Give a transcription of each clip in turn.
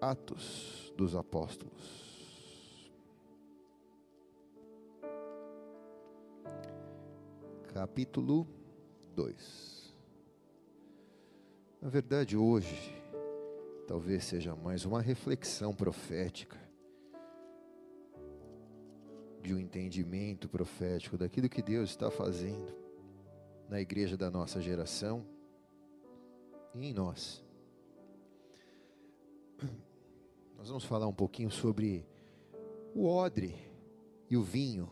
Atos dos Apóstolos. Capítulo 2. Na verdade, hoje, talvez seja mais uma reflexão profética, de um entendimento profético daquilo que Deus está fazendo na igreja da nossa geração e em nós. Nós vamos falar um pouquinho sobre o odre e o vinho.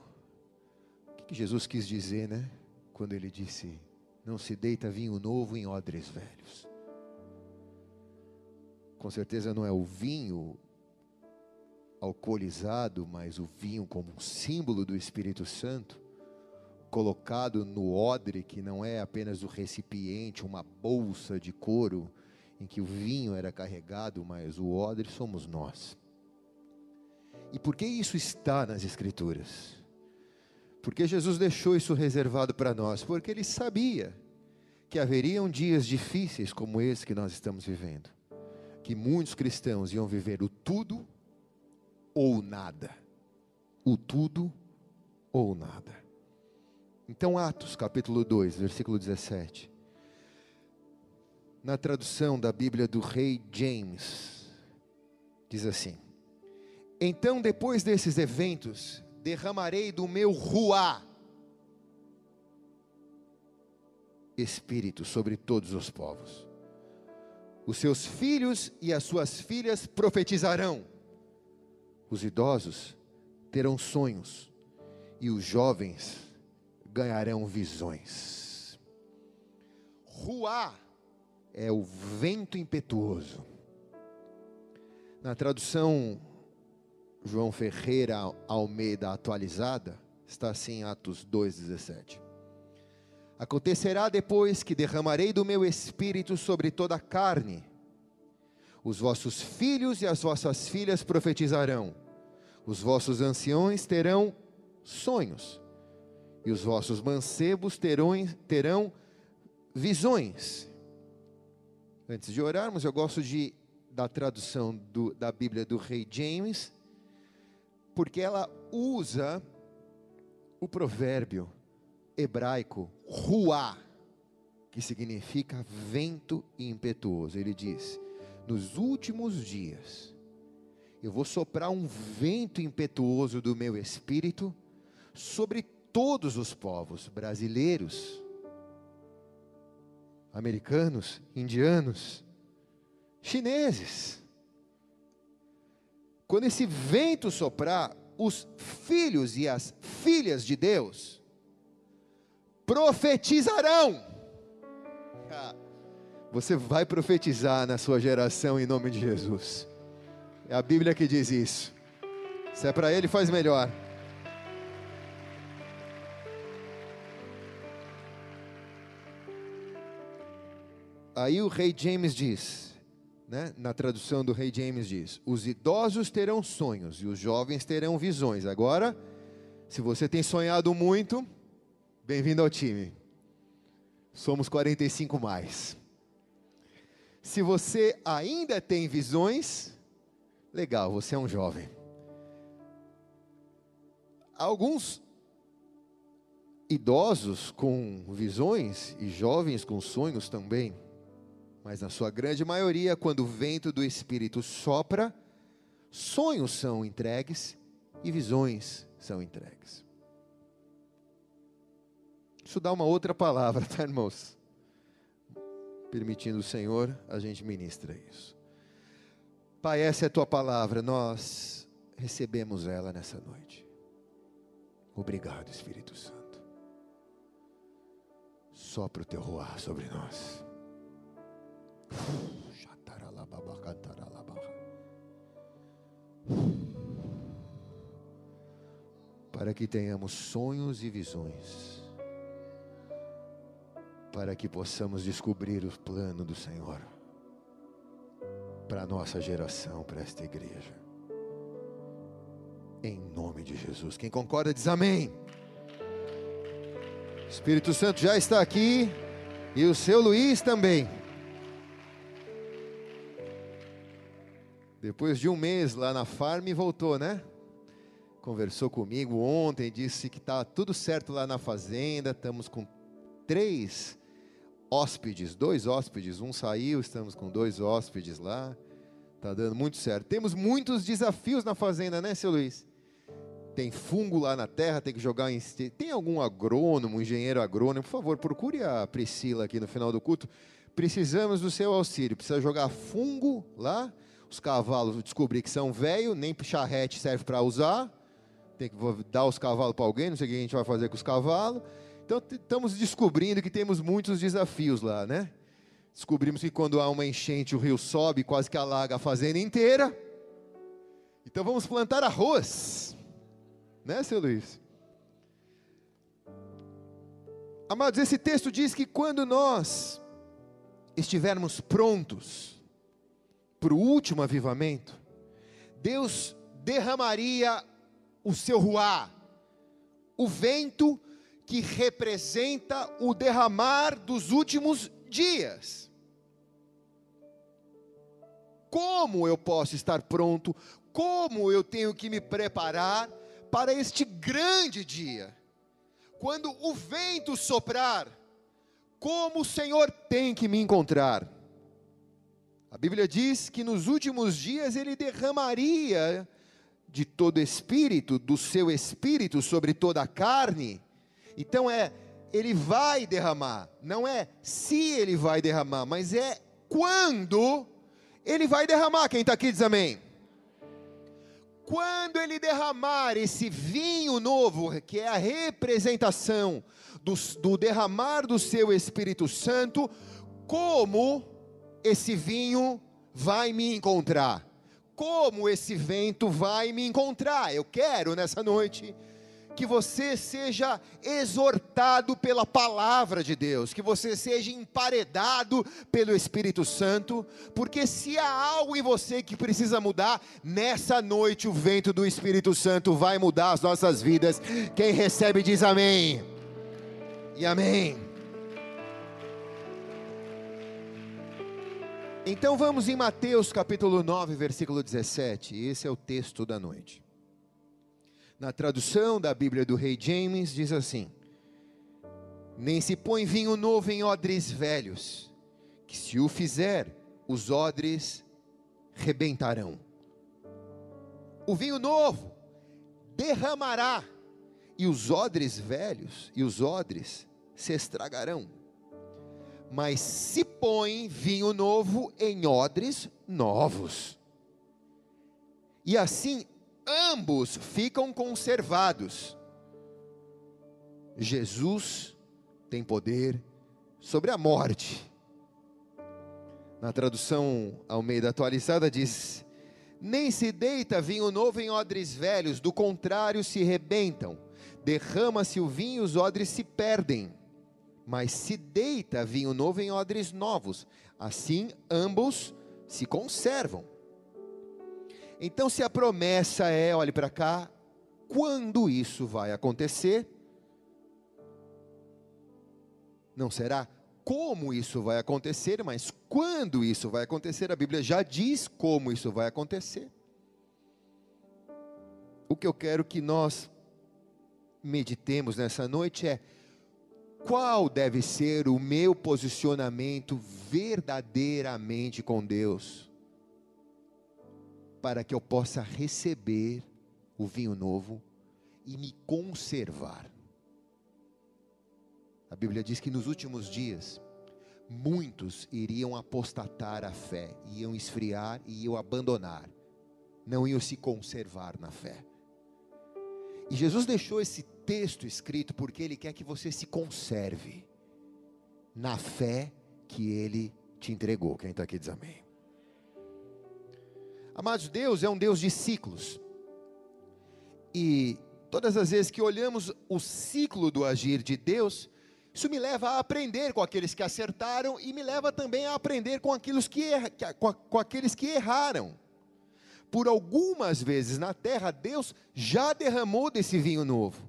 O que Jesus quis dizer, né? Quando ele disse: Não se deita vinho novo em odres velhos. Com certeza não é o vinho alcoolizado, mas o vinho como um símbolo do Espírito Santo, colocado no odre, que não é apenas o recipiente, uma bolsa de couro em que o vinho era carregado, mas o odre somos nós. E por que isso está nas Escrituras? Porque Jesus deixou isso reservado para nós, porque ele sabia que haveriam dias difíceis como esse que nós estamos vivendo, que muitos cristãos iam viver o tudo ou nada. O tudo ou nada. Então, Atos capítulo 2, versículo 17 na tradução da Bíblia do Rei James, diz assim: Então, depois desses eventos, derramarei do meu ruá espírito sobre todos os povos. Os seus filhos e as suas filhas profetizarão. Os idosos terão sonhos e os jovens ganharão visões. Ruá é o vento impetuoso. Na tradução João Ferreira Almeida atualizada, está assim em Atos 2,17. Acontecerá depois que derramarei do meu espírito sobre toda a carne. Os vossos filhos e as vossas filhas profetizarão. Os vossos anciões terão sonhos. E os vossos mancebos terão, terão visões. Antes de orarmos, eu gosto de da tradução do, da Bíblia do Rei James, porque ela usa o provérbio hebraico ruá, que significa vento impetuoso. Ele diz: Nos últimos dias, eu vou soprar um vento impetuoso do meu espírito sobre todos os povos brasileiros, americanos, indianos, chineses. Quando esse vento soprar, os filhos e as filhas de Deus profetizarão. Você vai profetizar na sua geração em nome de Jesus. É a Bíblia que diz isso. Se é para ele, faz melhor. Aí o rei James diz, né, na tradução do rei James diz: os idosos terão sonhos e os jovens terão visões. Agora, se você tem sonhado muito, bem-vindo ao time. Somos 45 mais. Se você ainda tem visões, legal, você é um jovem. Alguns idosos com visões e jovens com sonhos também. Mas na sua grande maioria, quando o vento do Espírito sopra, sonhos são entregues e visões são entregues. Isso dá uma outra palavra, tá, irmãos? Permitindo o Senhor, a gente ministra isso. Pai, essa é a tua palavra, nós recebemos ela nessa noite. Obrigado, Espírito Santo. Sopra o teu roar sobre nós. Para que tenhamos sonhos e visões, para que possamos descobrir o plano do Senhor para a nossa geração, para esta igreja. Em nome de Jesus. Quem concorda diz amém. Espírito Santo já está aqui e o seu Luiz também. Depois de um mês lá na farm, voltou, né? Conversou comigo ontem, disse que está tudo certo lá na fazenda. Estamos com três hóspedes, dois hóspedes. Um saiu, estamos com dois hóspedes lá. Está dando muito certo. Temos muitos desafios na fazenda, né, seu Luiz? Tem fungo lá na terra, tem que jogar em. Tem algum agrônomo, engenheiro agrônomo? Por favor, procure a Priscila aqui no final do culto. Precisamos do seu auxílio. Precisa jogar fungo lá os cavalos descobrir que são velhos, nem charrete serve para usar, tem que dar os cavalos para alguém, não sei o que a gente vai fazer com os cavalos. Então estamos descobrindo que temos muitos desafios lá, né? Descobrimos que quando há uma enchente o rio sobe, quase que alaga a fazenda inteira. Então vamos plantar arroz, né, seu Luiz? Amados, esse texto diz que quando nós estivermos prontos, para o último avivamento, Deus derramaria o seu ruá, o vento que representa o derramar dos últimos dias. Como eu posso estar pronto? Como eu tenho que me preparar para este grande dia? Quando o vento soprar, como o Senhor tem que me encontrar? A Bíblia diz que nos últimos dias ele derramaria de todo espírito, do seu espírito sobre toda a carne. Então é, ele vai derramar, não é se ele vai derramar, mas é quando ele vai derramar. Quem está aqui diz amém. Quando ele derramar esse vinho novo, que é a representação do, do derramar do seu Espírito Santo, como esse vinho vai me encontrar? Como esse vento vai me encontrar? Eu quero nessa noite que você seja exortado pela palavra de Deus, que você seja emparedado pelo Espírito Santo, porque se há algo em você que precisa mudar, nessa noite o vento do Espírito Santo vai mudar as nossas vidas. Quem recebe diz amém. E amém. Então vamos em Mateus capítulo 9, versículo 17. Esse é o texto da noite. Na tradução da Bíblia do Rei James diz assim: Nem se põe vinho novo em odres velhos, que se o fizer, os odres rebentarão. O vinho novo derramará, e os odres velhos e os odres se estragarão mas se põe vinho novo em odres novos. E assim ambos ficam conservados. Jesus tem poder sobre a morte. Na tradução Almeida atualizada diz: Nem se deita vinho novo em odres velhos, do contrário se rebentam. Derrama-se o vinho, os odres se perdem mas se deita vinho novo em odres novos. Assim ambos se conservam. Então, se a promessa é, olhe para cá, quando isso vai acontecer? Não será como isso vai acontecer, mas quando isso vai acontecer, a Bíblia já diz como isso vai acontecer. O que eu quero que nós meditemos nessa noite é qual deve ser o meu posicionamento verdadeiramente com Deus, para que eu possa receber o vinho novo e me conservar. A Bíblia diz que nos últimos dias, muitos iriam apostatar a fé, iam esfriar e iam abandonar, não iam se conservar na fé. E Jesus deixou esse texto escrito porque Ele quer que você se conserve na fé que Ele te entregou. Quem está aqui diz amém. Amados, Deus é um Deus de ciclos. E todas as vezes que olhamos o ciclo do agir de Deus, isso me leva a aprender com aqueles que acertaram e me leva também a aprender com, aqueles que, com, com aqueles que erraram. Por algumas vezes na terra, Deus já derramou desse vinho novo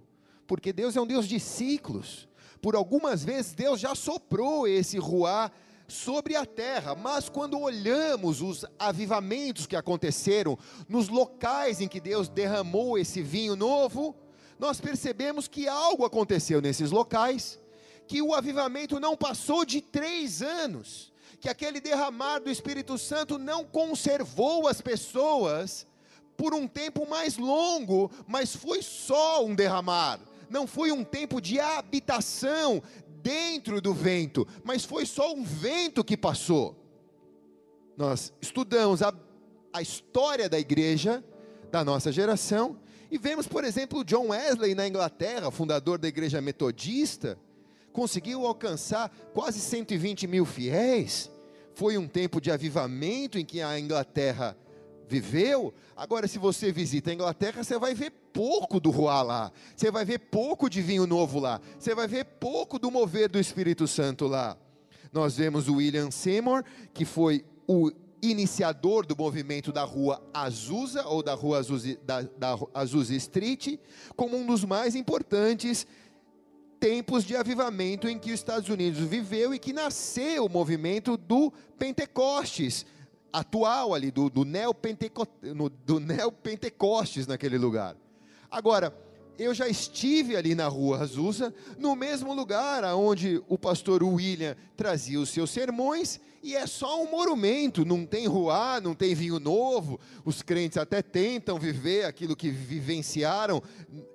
porque Deus é um Deus de ciclos. Por algumas vezes Deus já soprou esse ruá sobre a terra, mas quando olhamos os avivamentos que aconteceram nos locais em que Deus derramou esse vinho novo, nós percebemos que algo aconteceu nesses locais, que o avivamento não passou de três anos, que aquele derramar do Espírito Santo não conservou as pessoas por um tempo mais longo, mas foi só um derramar, não foi um tempo de habitação dentro do vento, mas foi só um vento que passou. Nós estudamos a, a história da igreja da nossa geração e vemos, por exemplo, John Wesley na Inglaterra, fundador da igreja metodista, conseguiu alcançar quase 120 mil fiéis. Foi um tempo de avivamento em que a Inglaterra viveu. Agora, se você visita a Inglaterra, você vai ver pouco do Ruá lá, você vai ver pouco de vinho novo lá, você vai ver pouco do mover do Espírito Santo lá. Nós vemos o William Seymour, que foi o iniciador do movimento da rua Azusa, ou da rua Azusa, da, da Azusa Street, como um dos mais importantes tempos de avivamento em que os Estados Unidos viveu e que nasceu o movimento do Pentecostes, atual ali, do, do, neopenteco, do neopentecostes naquele lugar. Agora, eu já estive ali na rua Azusa, no mesmo lugar onde o pastor William trazia os seus sermões, e é só um monumento, não tem rua, não tem vinho novo, os crentes até tentam viver aquilo que vivenciaram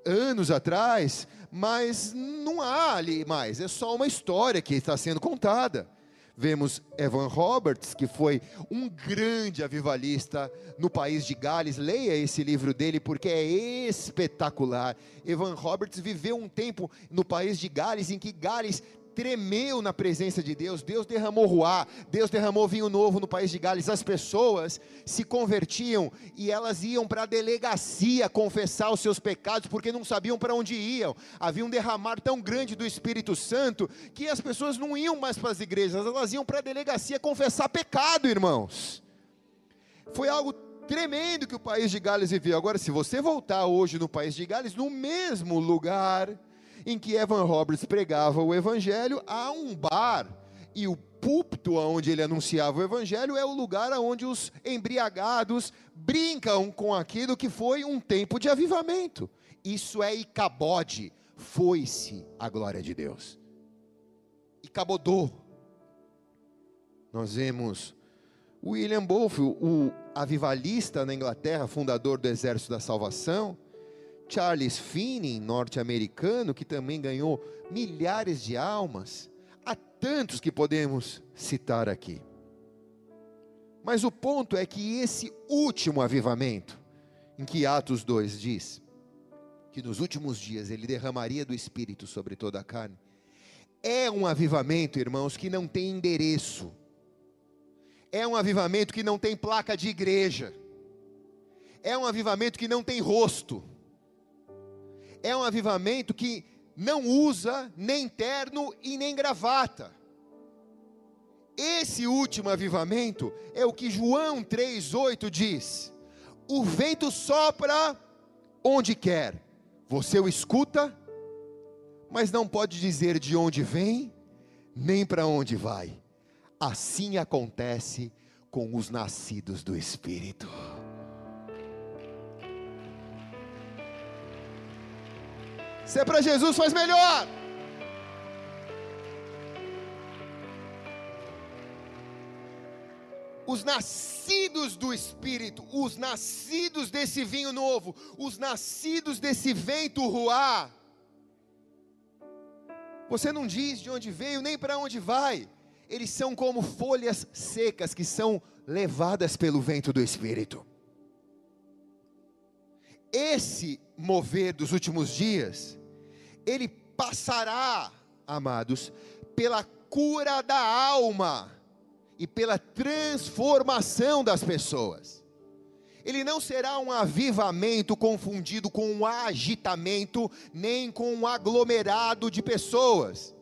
anos atrás, mas não há ali mais, é só uma história que está sendo contada. Vemos Evan Roberts, que foi um grande avivalista no país de Gales. Leia esse livro dele porque é espetacular. Evan Roberts viveu um tempo no país de Gales em que Gales tremeu na presença de Deus, Deus derramou ruá, Deus derramou vinho novo no país de Gales, as pessoas se convertiam e elas iam para a delegacia confessar os seus pecados, porque não sabiam para onde iam, havia um derramar tão grande do Espírito Santo, que as pessoas não iam mais para as igrejas, elas iam para a delegacia confessar pecado, irmãos, foi algo tremendo que o país de Gales viveu, agora se você voltar hoje no país de Gales, no mesmo lugar, em que Evan Roberts pregava o evangelho, há um bar e o púlpito onde ele anunciava o evangelho é o lugar onde os embriagados brincam com aquilo que foi um tempo de avivamento. Isso é Icabode, foi-se a glória de Deus. Icabodô. Nós vemos William Bolfe, o avivalista na Inglaterra, fundador do Exército da Salvação, Charles Finney, norte-americano, que também ganhou milhares de almas. Há tantos que podemos citar aqui. Mas o ponto é que esse último avivamento, em que Atos 2 diz que nos últimos dias ele derramaria do Espírito sobre toda a carne, é um avivamento, irmãos, que não tem endereço, é um avivamento que não tem placa de igreja, é um avivamento que não tem rosto é um avivamento que não usa nem terno e nem gravata. Esse último avivamento é o que João 3,8 diz: o vento sopra onde quer, você o escuta, mas não pode dizer de onde vem, nem para onde vai. Assim acontece com os nascidos do Espírito. Se é para Jesus, faz melhor. Os nascidos do Espírito, os nascidos desse vinho novo, os nascidos desse vento ruá. Você não diz de onde veio nem para onde vai. Eles são como folhas secas que são levadas pelo vento do Espírito. Esse mover dos últimos dias, ele passará, amados, pela cura da alma e pela transformação das pessoas. Ele não será um avivamento confundido com um agitamento, nem com um aglomerado de pessoas.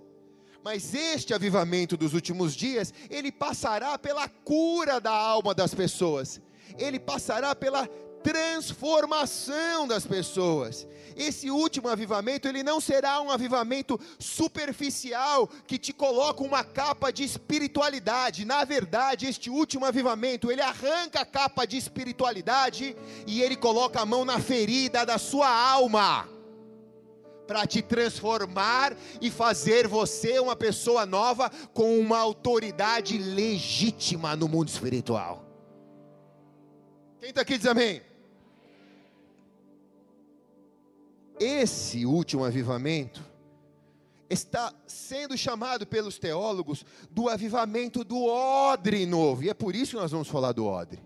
Mas este avivamento dos últimos dias, ele passará pela cura da alma das pessoas, ele passará pela transformação das pessoas. Esse último avivamento, ele não será um avivamento superficial que te coloca uma capa de espiritualidade. Na verdade, este último avivamento, ele arranca a capa de espiritualidade e ele coloca a mão na ferida da sua alma para te transformar e fazer você uma pessoa nova com uma autoridade legítima no mundo espiritual. Quem está aqui diz amém? Esse último avivamento está sendo chamado pelos teólogos do avivamento do odre novo, e é por isso que nós vamos falar do odre.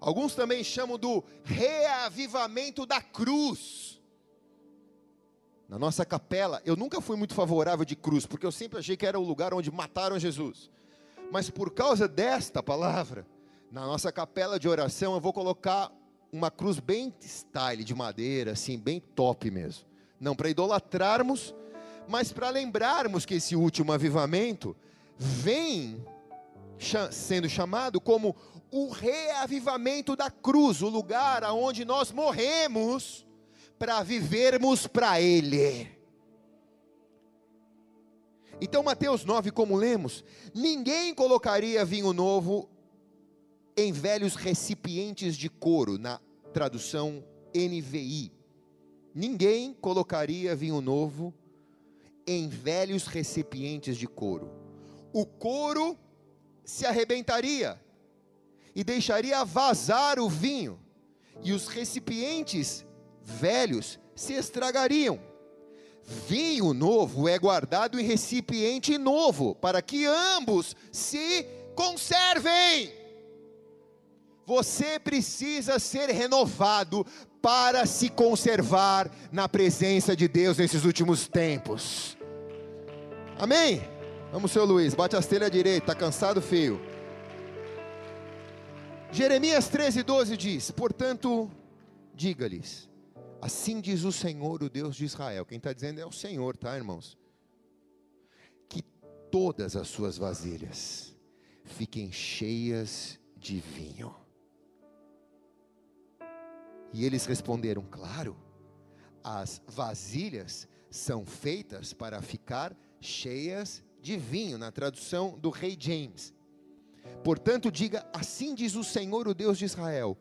Alguns também chamam do reavivamento da cruz. Na nossa capela, eu nunca fui muito favorável de cruz, porque eu sempre achei que era o lugar onde mataram Jesus. Mas por causa desta palavra, na nossa capela de oração, eu vou colocar uma cruz bem style de madeira, assim, bem top mesmo. Não para idolatrarmos, mas para lembrarmos que esse último avivamento vem sendo chamado como o reavivamento da cruz, o lugar aonde nós morremos para vivermos para Ele. Então, Mateus 9, como lemos, ninguém colocaria vinho novo em velhos recipientes de couro, na tradução NVI. Ninguém colocaria vinho novo em velhos recipientes de couro. O couro se arrebentaria e deixaria vazar o vinho, e os recipientes velhos se estragariam. Vinho novo é guardado em recipiente novo, para que ambos se conservem. Você precisa ser renovado para se conservar na presença de Deus nesses últimos tempos. Amém? Vamos, seu Luiz, bate as telhas direita, está cansado, feio. Jeremias 13, 12 diz: Portanto, diga-lhes, assim diz o Senhor, o Deus de Israel. Quem está dizendo é o Senhor, tá, irmãos? Que todas as suas vasilhas fiquem cheias de vinho e eles responderam: Claro, as vasilhas são feitas para ficar cheias de vinho, na tradução do rei James. Portanto, diga: Assim diz o Senhor, o Deus de Israel,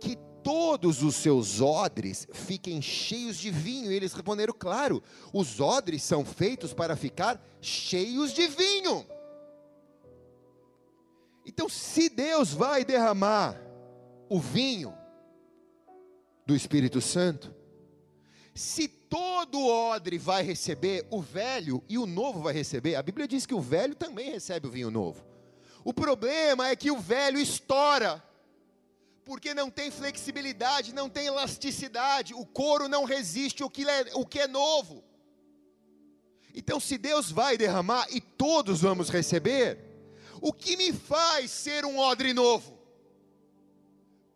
que todos os seus odres fiquem cheios de vinho. E eles responderam: Claro, os odres são feitos para ficar cheios de vinho. Então, se Deus vai derramar o vinho do Espírito Santo, se todo odre vai receber, o velho e o novo vai receber, a Bíblia diz que o velho também recebe o vinho novo. O problema é que o velho estoura, porque não tem flexibilidade, não tem elasticidade, o couro não resiste o que é, o que é novo. Então, se Deus vai derramar e todos vamos receber, o que me faz ser um odre novo?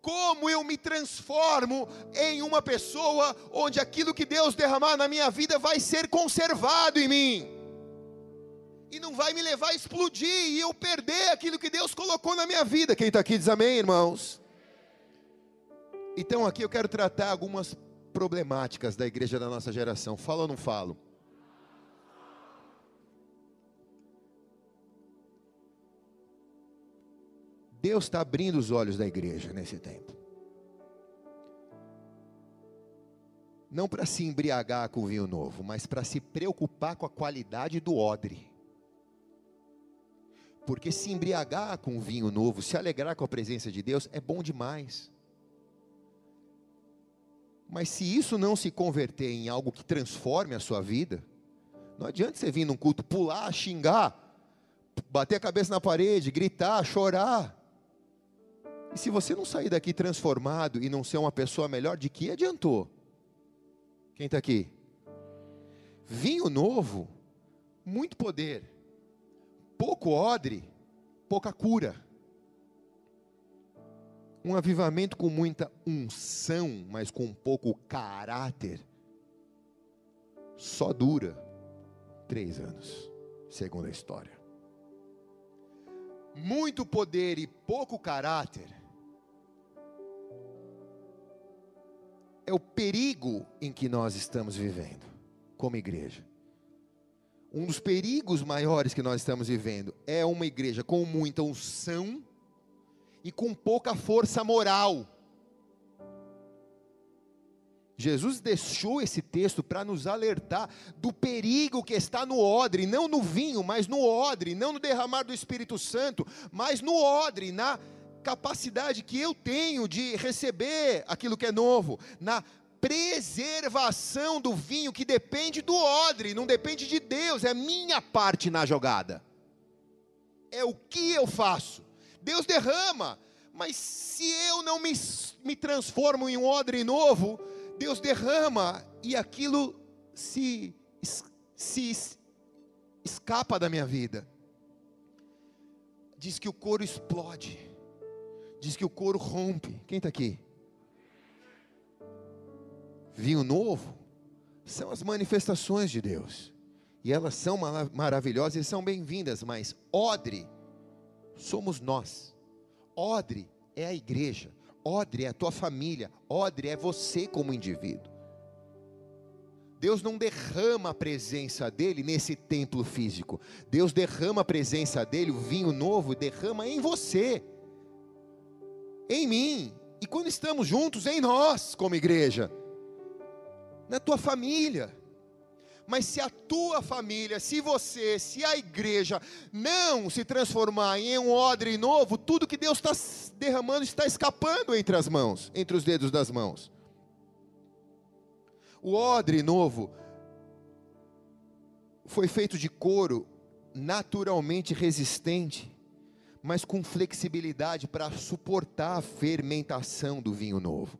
Como eu me transformo em uma pessoa onde aquilo que Deus derramar na minha vida vai ser conservado em mim. E não vai me levar a explodir e eu perder aquilo que Deus colocou na minha vida. Quem está aqui diz amém, irmãos? Então aqui eu quero tratar algumas problemáticas da igreja da nossa geração. Falo ou não falo? Deus está abrindo os olhos da igreja nesse tempo. Não para se embriagar com vinho novo, mas para se preocupar com a qualidade do odre. Porque se embriagar com vinho novo, se alegrar com a presença de Deus, é bom demais. Mas se isso não se converter em algo que transforme a sua vida, não adianta você vir num culto, pular, xingar, bater a cabeça na parede, gritar, chorar. E se você não sair daqui transformado e não ser uma pessoa melhor, de que adiantou? Quem está aqui? Vinho novo, muito poder, pouco odre, pouca cura. Um avivamento com muita unção, mas com pouco caráter, só dura três anos, segundo a história. Muito poder e pouco caráter é o perigo em que nós estamos vivendo como igreja. Um dos perigos maiores que nós estamos vivendo é uma igreja com muita unção e com pouca força moral. Jesus deixou esse texto para nos alertar do perigo que está no odre, não no vinho, mas no odre, não no derramar do Espírito Santo, mas no odre, na capacidade que eu tenho de receber aquilo que é novo, na preservação do vinho que depende do odre, não depende de Deus, é minha parte na jogada. É o que eu faço. Deus derrama, mas se eu não me, me transformo em um odre novo, Deus derrama e aquilo se, se escapa da minha vida. Diz que o couro explode, diz que o couro rompe. Quem está aqui? Vinho novo são as manifestações de Deus, e elas são maravilhosas e são bem-vindas, mas odre somos nós, odre é a igreja, odre é a tua família, odre é você como indivíduo. Deus não derrama a presença dele nesse templo físico. Deus derrama a presença dele, o vinho novo, derrama em você, em mim, e quando estamos juntos, em nós, como igreja, na tua família. Mas se a tua família, se você, se a igreja não se transformar em um odre novo, tudo que Deus está derramando está escapando entre as mãos, entre os dedos das mãos. O odre novo foi feito de couro naturalmente resistente, mas com flexibilidade para suportar a fermentação do vinho novo.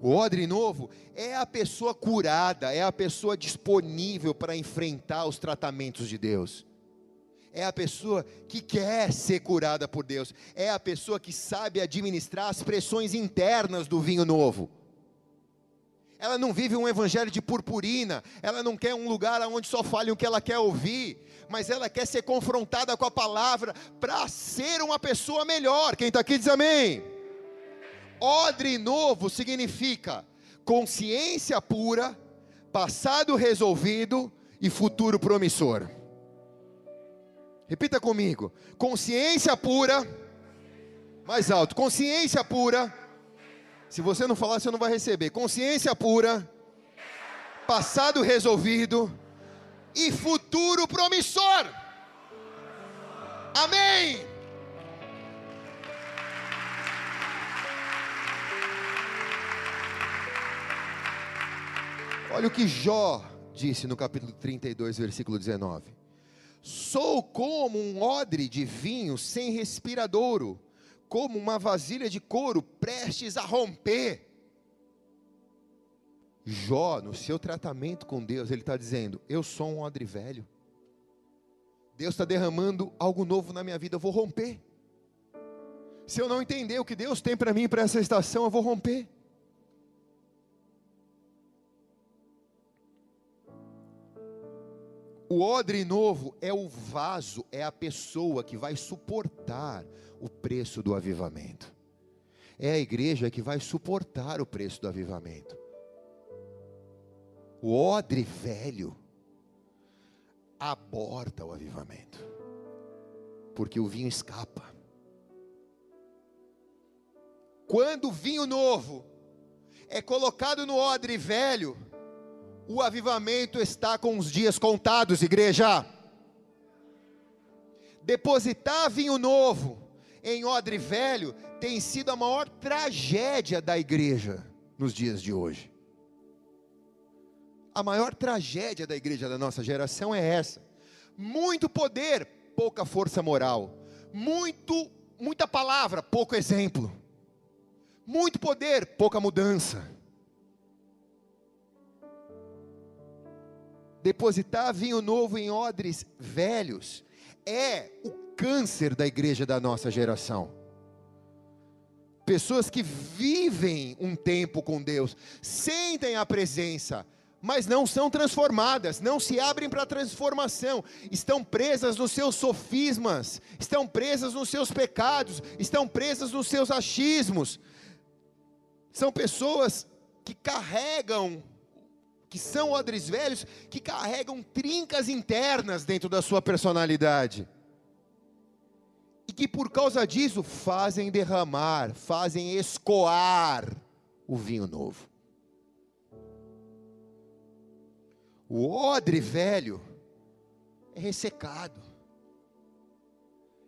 O odre novo é a pessoa curada, é a pessoa disponível para enfrentar os tratamentos de Deus. É a pessoa que quer ser curada por Deus. É a pessoa que sabe administrar as pressões internas do vinho novo. Ela não vive um evangelho de purpurina, ela não quer um lugar onde só fale o que ela quer ouvir, mas ela quer ser confrontada com a palavra para ser uma pessoa melhor. Quem está aqui diz amém. Odre novo significa consciência pura, passado resolvido e futuro promissor. Repita comigo: consciência pura, mais alto, consciência pura. Se você não falar, você não vai receber. Consciência pura, passado resolvido e futuro promissor. Amém. Olha o que Jó disse no capítulo 32, versículo 19: Sou como um odre de vinho sem respiradouro, como uma vasilha de couro prestes a romper. Jó, no seu tratamento com Deus, ele está dizendo: Eu sou um odre velho. Deus está derramando algo novo na minha vida, eu vou romper. Se eu não entender o que Deus tem para mim para essa estação, eu vou romper. O odre novo é o vaso, é a pessoa que vai suportar o preço do avivamento. É a igreja que vai suportar o preço do avivamento. O odre velho aborta o avivamento, porque o vinho escapa. Quando o vinho novo é colocado no odre velho, o avivamento está com os dias contados, igreja. Depositar vinho novo em odre velho tem sido a maior tragédia da igreja nos dias de hoje. A maior tragédia da igreja da nossa geração é essa: muito poder, pouca força moral, muito muita palavra, pouco exemplo. Muito poder, pouca mudança. Depositar vinho novo em odres velhos é o câncer da igreja da nossa geração. Pessoas que vivem um tempo com Deus, sentem a presença, mas não são transformadas, não se abrem para a transformação, estão presas nos seus sofismas, estão presas nos seus pecados, estão presas nos seus achismos, São pessoas que carregam, que são odres velhos, que carregam trincas internas dentro da sua personalidade. E que por causa disso fazem derramar, fazem escoar o vinho novo. O odre velho é ressecado.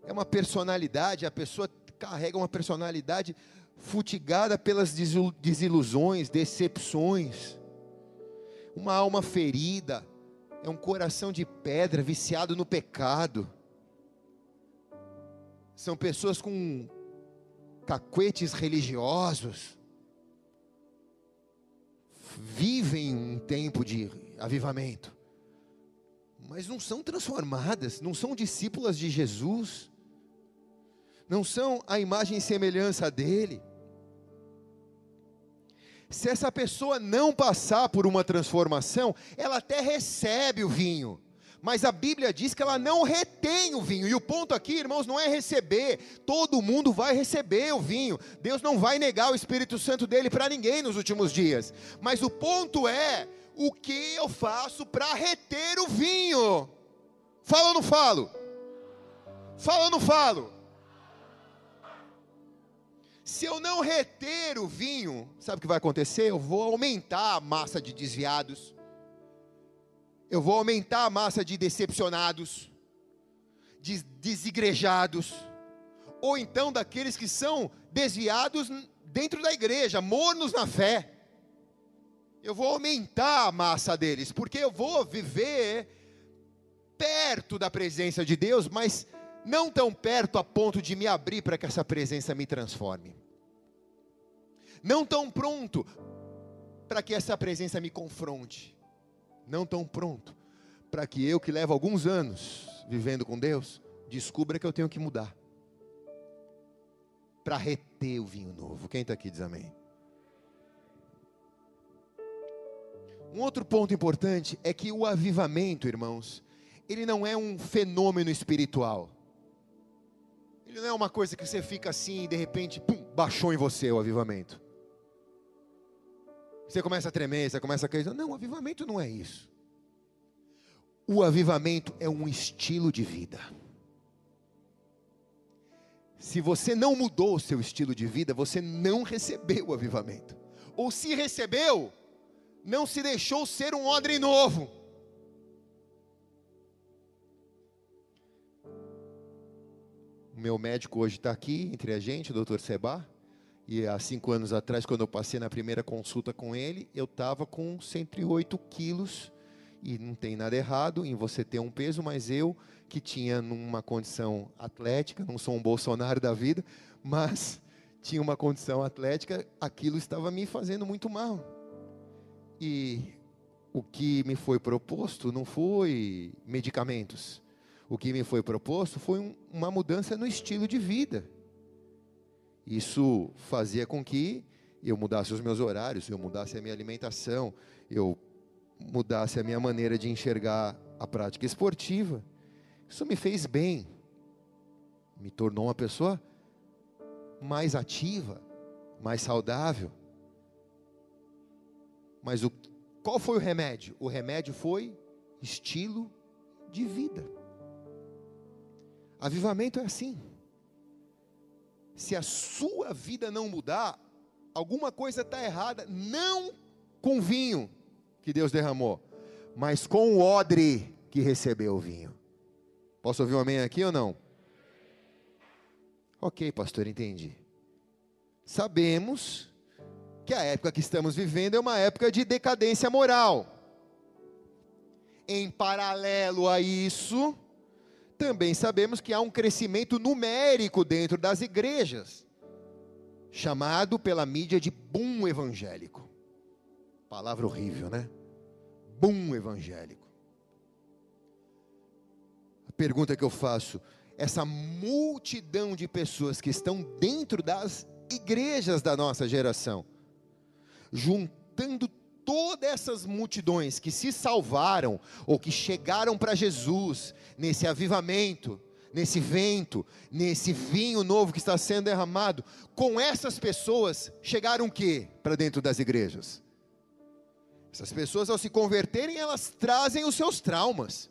É uma personalidade, a pessoa carrega uma personalidade futigada pelas desilusões, decepções. Uma alma ferida, é um coração de pedra viciado no pecado. São pessoas com cacuetes religiosos. Vivem um tempo de avivamento, mas não são transformadas, não são discípulas de Jesus, não são a imagem e semelhança dele. Se essa pessoa não passar por uma transformação, ela até recebe o vinho, mas a Bíblia diz que ela não retém o vinho. E o ponto aqui, irmãos, não é receber. Todo mundo vai receber o vinho. Deus não vai negar o Espírito Santo dele para ninguém nos últimos dias. Mas o ponto é o que eu faço para reter o vinho. Fala ou não falo? Fala ou não falo? Se eu não reter o vinho, sabe o que vai acontecer? Eu vou aumentar a massa de desviados, eu vou aumentar a massa de decepcionados, de desigrejados, ou então daqueles que são desviados dentro da igreja, mornos na fé. Eu vou aumentar a massa deles, porque eu vou viver perto da presença de Deus, mas não tão perto a ponto de me abrir para que essa presença me transforme. Não tão pronto para que essa presença me confronte. Não tão pronto para que eu, que levo alguns anos vivendo com Deus, descubra que eu tenho que mudar. Para reter o vinho novo. Quem está aqui diz amém. Um outro ponto importante é que o avivamento, irmãos, ele não é um fenômeno espiritual. Ele não é uma coisa que você fica assim e de repente, pum, baixou em você o avivamento. Você começa a tremer, você começa a acreditar. Não, o avivamento não é isso. O avivamento é um estilo de vida. Se você não mudou o seu estilo de vida, você não recebeu o avivamento. Ou se recebeu, não se deixou ser um odre novo. O meu médico hoje está aqui entre a gente, o doutor Seba. E há cinco anos atrás, quando eu passei na primeira consulta com ele, eu estava com 108 quilos. E não tem nada errado em você ter um peso, mas eu, que tinha numa condição atlética, não sou um Bolsonaro da vida, mas tinha uma condição atlética, aquilo estava me fazendo muito mal. E o que me foi proposto não foi medicamentos. O que me foi proposto foi um, uma mudança no estilo de vida. Isso fazia com que eu mudasse os meus horários, eu mudasse a minha alimentação, eu mudasse a minha maneira de enxergar a prática esportiva. Isso me fez bem, me tornou uma pessoa mais ativa, mais saudável. Mas o, qual foi o remédio? O remédio foi estilo de vida. Avivamento é assim. Se a sua vida não mudar, alguma coisa está errada, não com o vinho que Deus derramou, mas com o odre que recebeu o vinho. Posso ouvir um amém aqui ou não? Ok, pastor, entendi. Sabemos que a época que estamos vivendo é uma época de decadência moral. Em paralelo a isso, também sabemos que há um crescimento numérico dentro das igrejas, chamado pela mídia de boom evangélico. Palavra horrível, né? Boom evangélico. A pergunta que eu faço: essa multidão de pessoas que estão dentro das igrejas da nossa geração, juntando todas essas multidões que se salvaram ou que chegaram para Jesus nesse avivamento, nesse vento, nesse vinho novo que está sendo derramado, com essas pessoas chegaram o quê para dentro das igrejas? Essas pessoas, ao se converterem, elas trazem os seus traumas,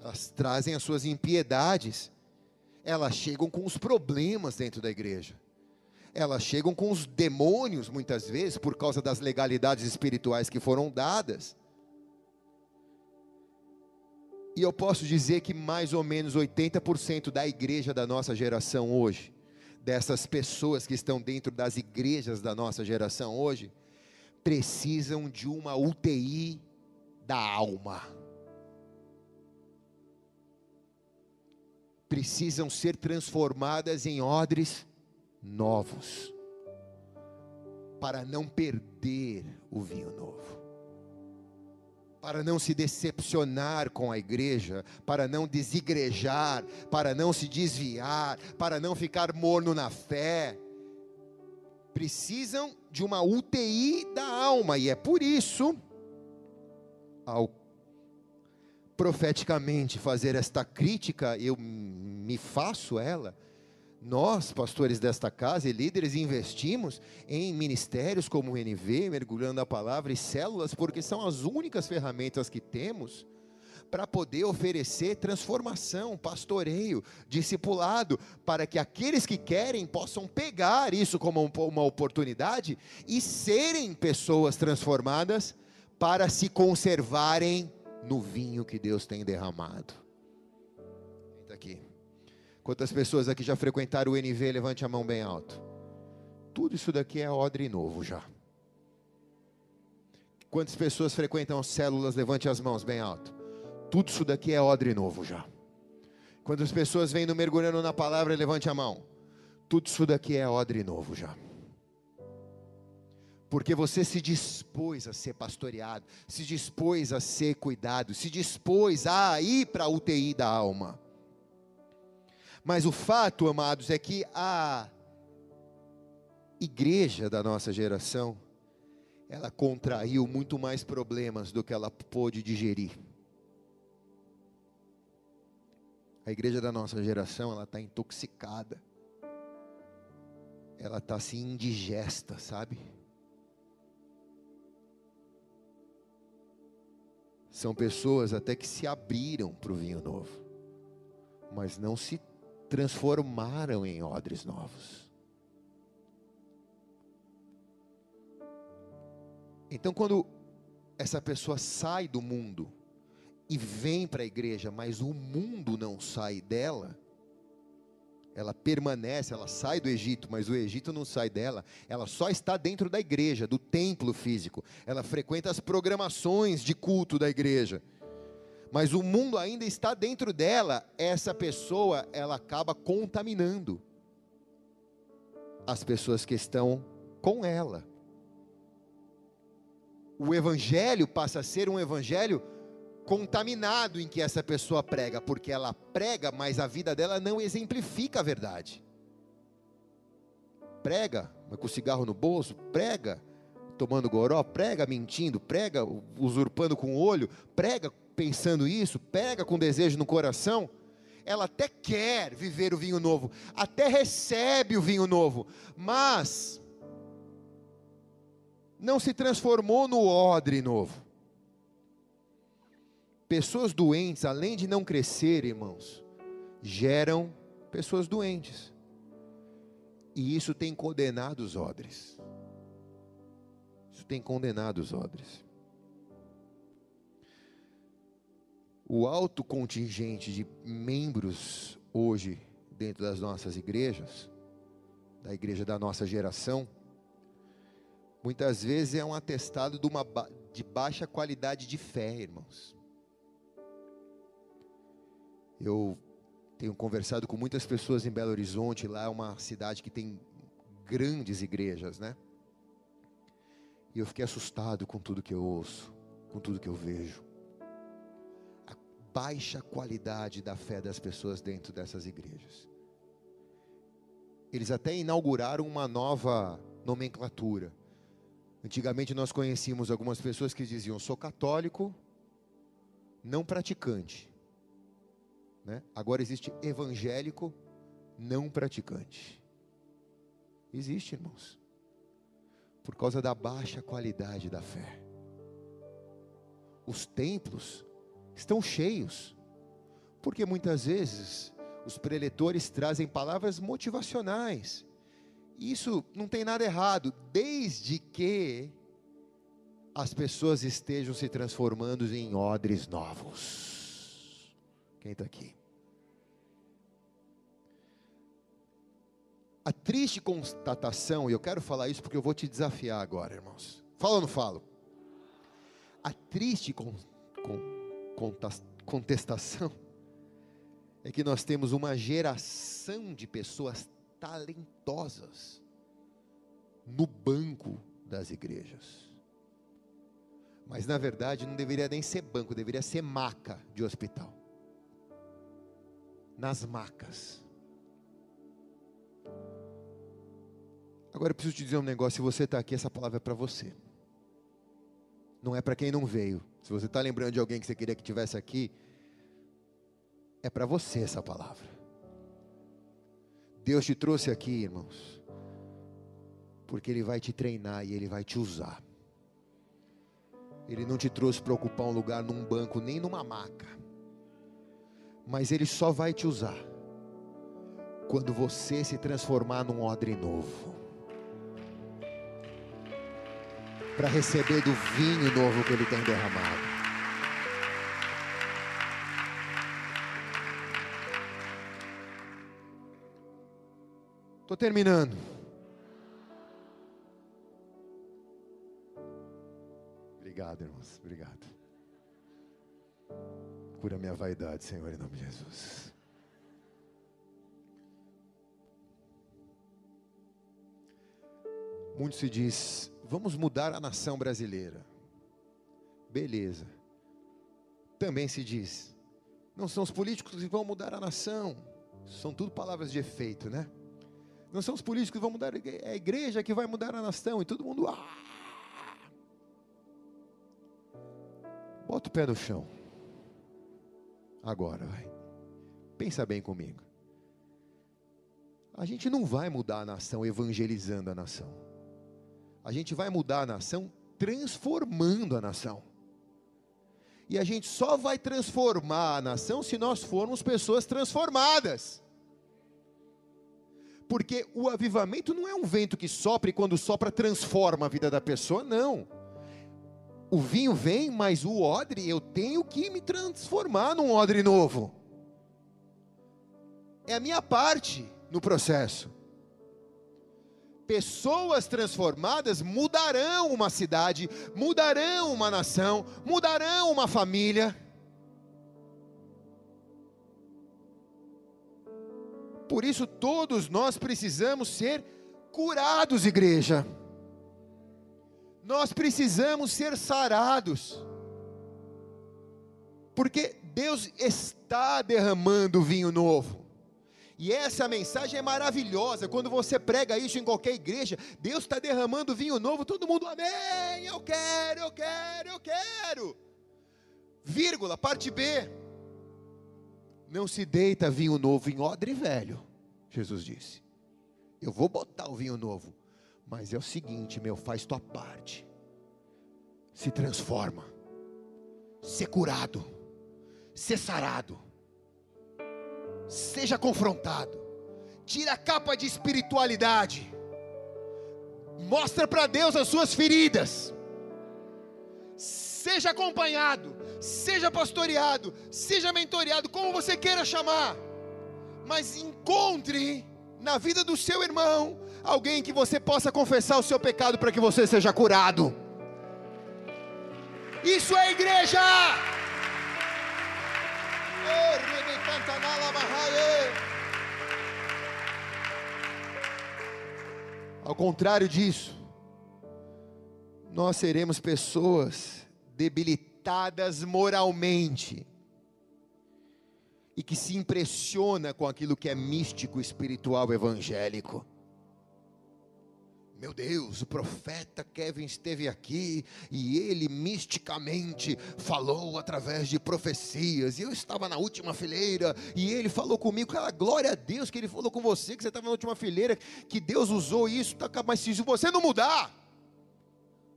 elas trazem as suas impiedades, elas chegam com os problemas dentro da igreja, elas chegam com os demônios, muitas vezes, por causa das legalidades espirituais que foram dadas. E eu posso dizer que mais ou menos 80% da igreja da nossa geração hoje, dessas pessoas que estão dentro das igrejas da nossa geração hoje, precisam de uma UTI da alma. Precisam ser transformadas em odres novos, para não perder o vinho novo para não se decepcionar com a igreja, para não desigrejar, para não se desviar, para não ficar morno na fé. Precisam de uma UTI da alma, e é por isso, ao profeticamente fazer esta crítica, eu me faço ela nós, pastores desta casa e líderes, investimos em ministérios como o NV, mergulhando a palavra e células, porque são as únicas ferramentas que temos para poder oferecer transformação, pastoreio, discipulado, para que aqueles que querem possam pegar isso como uma oportunidade e serem pessoas transformadas para se conservarem no vinho que Deus tem derramado. Está aqui. Quantas pessoas aqui já frequentaram o NV? Levante a mão bem alto. Tudo isso daqui é odre novo já. Quantas pessoas frequentam células? Levante as mãos bem alto. Tudo isso daqui é odre novo já. Quantas pessoas vêm no mergulhando na palavra? Levante a mão. Tudo isso daqui é odre novo já. Porque você se dispôs a ser pastoreado, se dispôs a ser cuidado, se dispôs a ir para a UTI da alma. Mas o fato, amados, é que a igreja da nossa geração, ela contraiu muito mais problemas do que ela pôde digerir. A igreja da nossa geração, ela está intoxicada. Ela está assim indigesta, sabe? São pessoas até que se abriram para o vinho novo, mas não se transformaram em odres novos. Então, quando essa pessoa sai do mundo e vem para a igreja, mas o mundo não sai dela, ela permanece, ela sai do Egito, mas o Egito não sai dela, ela só está dentro da igreja, do templo físico, ela frequenta as programações de culto da igreja mas o mundo ainda está dentro dela, essa pessoa, ela acaba contaminando as pessoas que estão com ela. O evangelho passa a ser um evangelho contaminado em que essa pessoa prega, porque ela prega, mas a vida dela não exemplifica a verdade. Prega, mas com cigarro no bolso, prega, tomando goró, prega mentindo, prega usurpando com o olho, prega pensando isso, pega com desejo no coração, ela até quer viver o vinho novo, até recebe o vinho novo, mas não se transformou no odre novo. Pessoas doentes, além de não crescer, irmãos, geram pessoas doentes. E isso tem condenado os odres. Isso tem condenado os odres. O alto contingente de membros hoje dentro das nossas igrejas, da igreja da nossa geração, muitas vezes é um atestado de, uma, de baixa qualidade de fé, irmãos. Eu tenho conversado com muitas pessoas em Belo Horizonte, lá é uma cidade que tem grandes igrejas, né? E eu fiquei assustado com tudo que eu ouço, com tudo que eu vejo baixa qualidade da fé das pessoas dentro dessas igrejas. Eles até inauguraram uma nova nomenclatura. Antigamente nós conhecíamos algumas pessoas que diziam: sou católico, não praticante. Né? Agora existe evangélico não praticante. Existe, irmãos. Por causa da baixa qualidade da fé. Os templos estão cheios. Porque muitas vezes os preletores trazem palavras motivacionais. Isso não tem nada errado, desde que as pessoas estejam se transformando em odres novos. Quem está aqui? A triste constatação, e eu quero falar isso porque eu vou te desafiar agora, irmãos. Fala ou não falo? A triste con, con, contestação é que nós temos uma geração de pessoas talentosas no banco das igrejas. Mas na verdade não deveria nem ser banco, deveria ser maca de hospital. Nas macas. Agora eu preciso te dizer um negócio: se você está aqui, essa palavra é para você. Não é para quem não veio. Se você está lembrando de alguém que você queria que tivesse aqui, é para você essa palavra. Deus te trouxe aqui, irmãos, porque Ele vai te treinar e Ele vai te usar. Ele não te trouxe para ocupar um lugar num banco, nem numa maca, mas Ele só vai te usar quando você se transformar num odre novo para receber do vinho novo que Ele tem derramado. Estou terminando. Obrigado, irmãos. Obrigado. Cura minha vaidade, Senhor, em nome de Jesus. Muito se diz, vamos mudar a nação brasileira. Beleza. Também se diz, não são os políticos que vão mudar a nação. São tudo palavras de efeito, né? Não são os políticos que vão mudar, é a igreja que vai mudar a nação. E todo mundo. Ah! Bota o pé no chão. Agora, vai. Pensa bem comigo. A gente não vai mudar a nação evangelizando a nação. A gente vai mudar a nação transformando a nação. E a gente só vai transformar a nação se nós formos pessoas transformadas porque o avivamento não é um vento que sopra e quando sopra transforma a vida da pessoa, não. O vinho vem, mas o odre, eu tenho que me transformar num odre novo. É a minha parte no processo. Pessoas transformadas mudarão uma cidade, mudarão uma nação, mudarão uma família. Por isso, todos nós precisamos ser curados, igreja. Nós precisamos ser sarados. Porque Deus está derramando vinho novo. E essa mensagem é maravilhosa. Quando você prega isso em qualquer igreja, Deus está derramando vinho novo, todo mundo, amém, eu quero, eu quero, eu quero. Vírgula, parte B. Não se deita vinho novo em odre velho, Jesus disse. Eu vou botar o vinho novo, mas é o seguinte, meu, faz tua parte. Se transforma. Ser curado. Ser sarado. Seja confrontado. Tira a capa de espiritualidade. Mostra para Deus as suas feridas. Seja acompanhado seja pastoreado, seja mentoreado, como você queira chamar, mas encontre na vida do seu irmão alguém que você possa confessar o seu pecado para que você seja curado. Isso é igreja. Ao contrário disso, nós seremos pessoas debilitadas moralmente e que se impressiona com aquilo que é místico, espiritual, evangélico. Meu Deus, o profeta Kevin esteve aqui e ele misticamente falou através de profecias. E eu estava na última fileira e ele falou comigo. Cara, glória a Deus que ele falou com você, que você estava na última fileira, que Deus usou isso. Mas se você não mudar,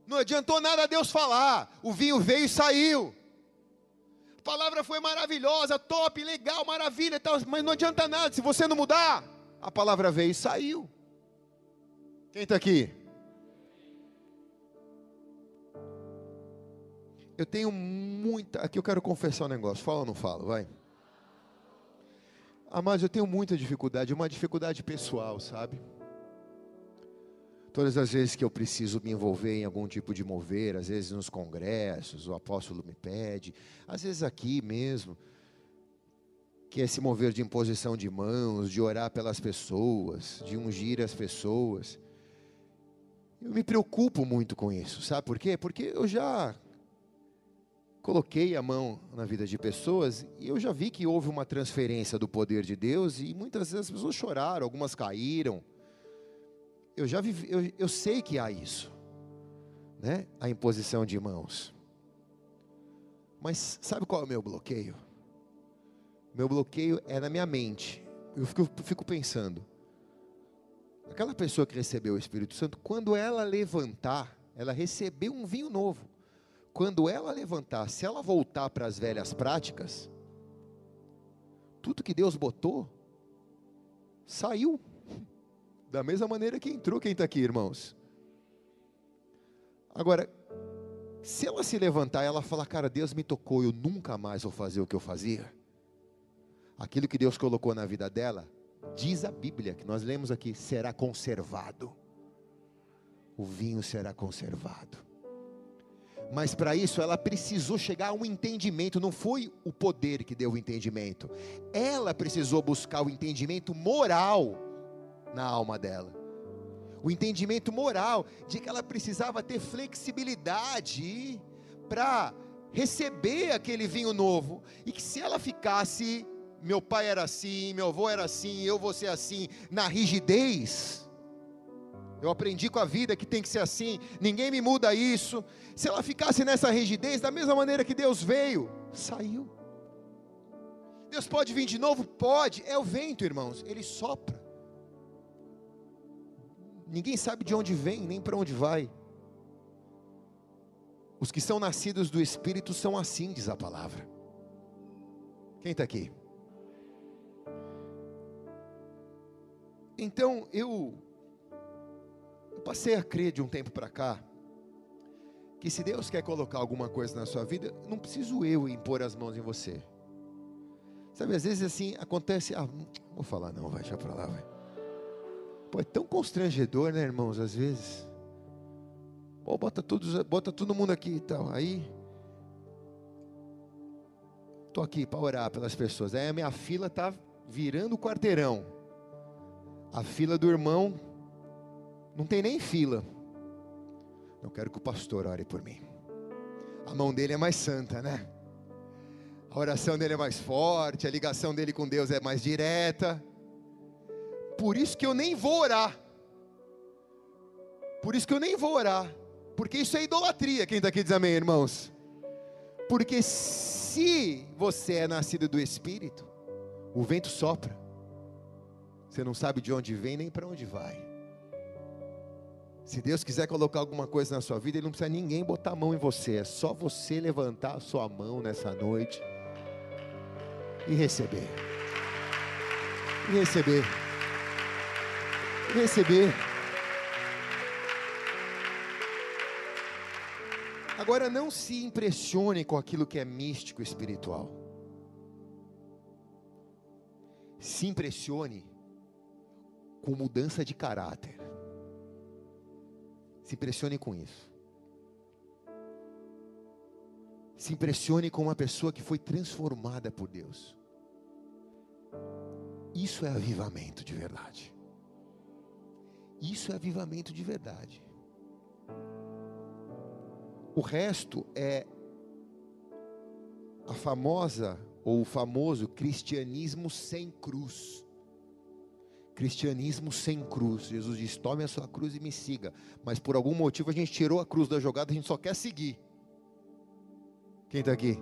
não adiantou nada Deus falar. O vinho veio e saiu. A palavra foi maravilhosa, top, legal, maravilha, mas não adianta nada se você não mudar. A palavra veio e saiu. Quem está aqui? Eu tenho muita. Aqui eu quero confessar um negócio. Fala ou não fala? Vai. Mas eu tenho muita dificuldade, uma dificuldade pessoal, sabe? Todas as vezes que eu preciso me envolver em algum tipo de mover, às vezes nos congressos, o apóstolo me pede, às vezes aqui mesmo, que é se mover de imposição de mãos, de orar pelas pessoas, de ungir as pessoas. Eu me preocupo muito com isso, sabe por quê? Porque eu já coloquei a mão na vida de pessoas e eu já vi que houve uma transferência do poder de Deus e muitas vezes as pessoas choraram, algumas caíram. Eu já vivi, eu, eu sei que há isso, né? A imposição de mãos. Mas sabe qual é o meu bloqueio? Meu bloqueio é na minha mente. Eu fico, fico pensando, Aquela pessoa que recebeu o Espírito Santo, quando ela levantar, ela recebeu um vinho novo. Quando ela levantar, se ela voltar para as velhas práticas, tudo que Deus botou saiu da mesma maneira que entrou. Quem está aqui, irmãos? Agora, se ela se levantar e ela falar, cara, Deus me tocou, eu nunca mais vou fazer o que eu fazia. Aquilo que Deus colocou na vida dela, Diz a Bíblia, que nós lemos aqui, será conservado. O vinho será conservado. Mas para isso ela precisou chegar a um entendimento, não foi o poder que deu o entendimento. Ela precisou buscar o entendimento moral na alma dela. O entendimento moral de que ela precisava ter flexibilidade para receber aquele vinho novo e que se ela ficasse meu pai era assim, meu avô era assim, eu vou ser assim, na rigidez. Eu aprendi com a vida que tem que ser assim, ninguém me muda isso. Se ela ficasse nessa rigidez, da mesma maneira que Deus veio, saiu. Deus pode vir de novo? Pode, é o vento, irmãos, ele sopra. Ninguém sabe de onde vem, nem para onde vai. Os que são nascidos do Espírito são assim, diz a palavra. Quem está aqui? Então eu, eu passei a crer de um tempo para cá que se Deus quer colocar alguma coisa na sua vida, não preciso eu impor as mãos em você. Sabe, às vezes assim acontece, ah, não vou falar não, vai, deixa para lá, vai. Pô, é tão constrangedor, né, irmãos, às vezes. Pô, bota, todos, bota todo mundo aqui e tal. Aí, tô aqui para orar pelas pessoas. Aí a minha fila tá virando o quarteirão. A fila do irmão não tem nem fila. Eu quero que o pastor ore por mim. A mão dele é mais santa, né? A oração dele é mais forte, a ligação dele com Deus é mais direta. Por isso que eu nem vou orar. Por isso que eu nem vou orar. Porque isso é idolatria. Quem está aqui diz amém, irmãos? Porque se você é nascido do Espírito, o vento sopra. Você não sabe de onde vem nem para onde vai. Se Deus quiser colocar alguma coisa na sua vida, Ele não precisa ninguém botar a mão em você. É só você levantar a sua mão nessa noite e receber. E receber. E receber. Agora não se impressione com aquilo que é místico espiritual. Se impressione com mudança de caráter. Se impressione com isso. Se impressione com uma pessoa que foi transformada por Deus. Isso é avivamento de verdade. Isso é avivamento de verdade. O resto é a famosa ou o famoso cristianismo sem cruz Cristianismo sem cruz. Jesus diz: tome a sua cruz e me siga. Mas por algum motivo a gente tirou a cruz da jogada, a gente só quer seguir. Quem está aqui?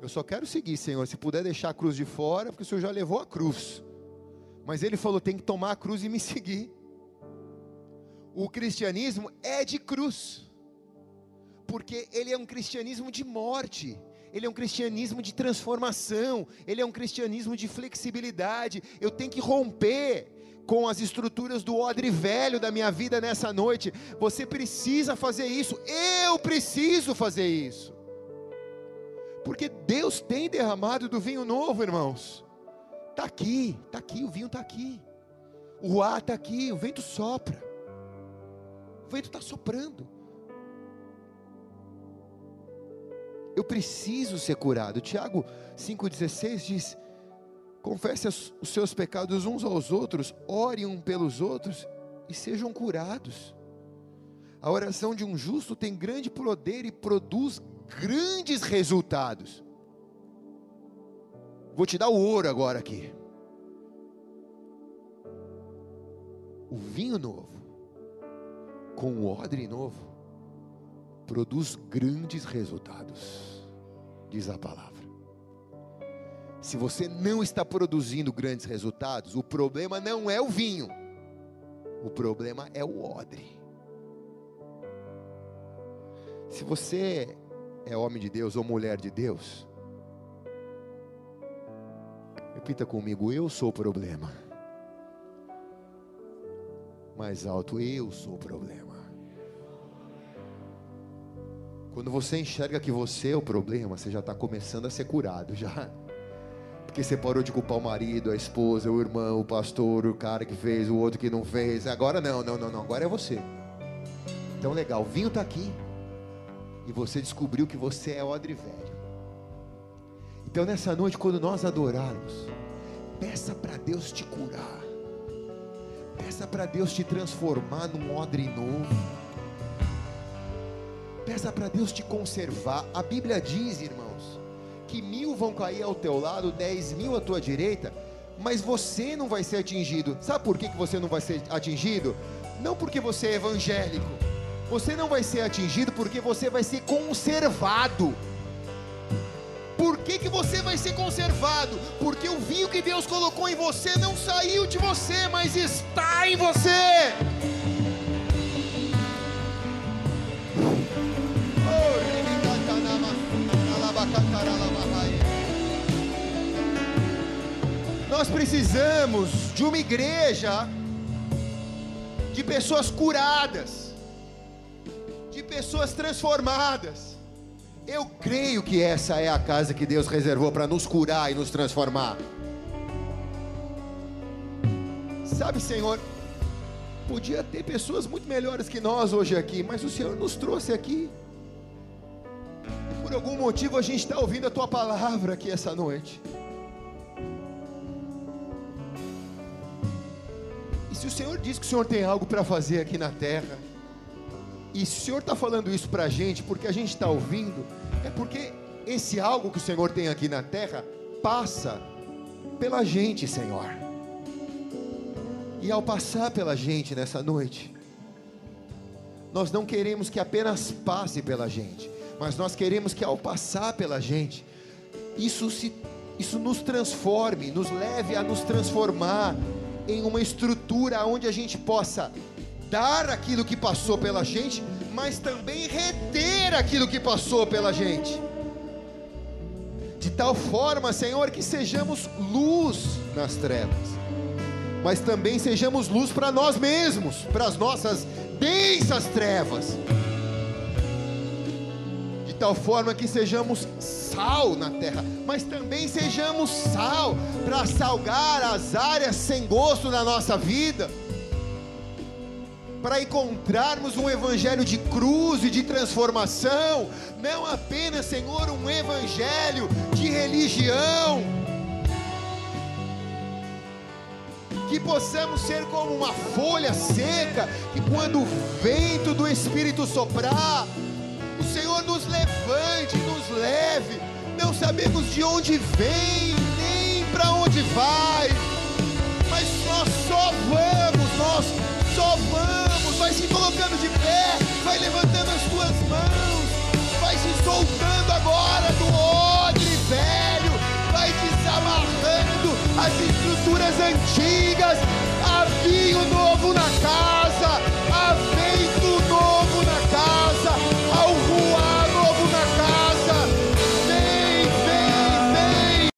Eu só quero seguir, Senhor. Se puder deixar a cruz de fora, porque o Senhor já levou a cruz. Mas Ele falou: tem que tomar a cruz e me seguir. O cristianismo é de cruz, porque ele é um cristianismo de morte ele é um cristianismo de transformação, ele é um cristianismo de flexibilidade. Eu tenho que romper com as estruturas do odre velho da minha vida nessa noite. Você precisa fazer isso, eu preciso fazer isso. Porque Deus tem derramado do vinho novo, irmãos. Está aqui, está aqui, o vinho está aqui. O ar está aqui, o vento sopra. O vento está soprando. Eu preciso ser curado. Tiago 5,16 diz: confesse os seus pecados uns aos outros, orem um pelos outros e sejam curados. A oração de um justo tem grande poder e produz grandes resultados. Vou te dar o ouro agora aqui. O vinho novo, com o odre novo, produz grandes resultados, diz a palavra. Se você não está produzindo grandes resultados, o problema não é o vinho, o problema é o odre. Se você é homem de Deus ou mulher de Deus, repita comigo: eu sou o problema. Mais alto, eu sou o problema. Quando você enxerga que você é o problema, você já está começando a ser curado já. Porque você parou de culpar o marido, a esposa, o irmão, o pastor, o cara que fez, o outro que não fez. Agora não, não, não, não. Agora é você. Então legal, o vinho está aqui. E você descobriu que você é odre velho. Então nessa noite, quando nós adorarmos, peça para Deus te curar. Peça para Deus te transformar num odre novo. Peça para Deus te conservar. A Bíblia diz, irmãos, que mil vão cair ao teu lado, dez mil à tua direita, mas você não vai ser atingido. Sabe por que, que você não vai ser atingido? Não porque você é evangélico. Você não vai ser atingido porque você vai ser conservado. Por que, que você vai ser conservado? Porque o vinho que Deus colocou em você não saiu de você, mas está em você. Nós precisamos de uma igreja de pessoas curadas, de pessoas transformadas. Eu creio que essa é a casa que Deus reservou para nos curar e nos transformar. Sabe, Senhor, podia ter pessoas muito melhores que nós hoje aqui, mas o Senhor nos trouxe aqui por algum motivo a gente está ouvindo a tua palavra aqui essa noite. Se o Senhor diz que o Senhor tem algo para fazer aqui na terra, e se o Senhor está falando isso para a gente, porque a gente está ouvindo, é porque esse algo que o Senhor tem aqui na terra passa pela gente, Senhor. E ao passar pela gente nessa noite, nós não queremos que apenas passe pela gente, mas nós queremos que ao passar pela gente, isso, se, isso nos transforme, nos leve a nos transformar em uma estrutura onde a gente possa dar aquilo que passou pela gente, mas também reter aquilo que passou pela gente. De tal forma, Senhor, que sejamos luz nas trevas, mas também sejamos luz para nós mesmos, para as nossas densas trevas tal forma que sejamos sal na terra, mas também sejamos sal para salgar as áreas sem gosto da nossa vida, para encontrarmos um evangelho de cruz e de transformação, não apenas, Senhor, um evangelho de religião. que possamos ser como uma folha seca, que quando o vento do Espírito soprar, Senhor nos levante, nos leve. Não sabemos de onde vem, nem para onde vai, mas nós só vamos, nós só vamos. Vai se colocando de pé, vai levantando as tuas mãos, vai se soltando agora do odre velho, vai desamarrando as estruturas antigas. Havia o novo na casa, havia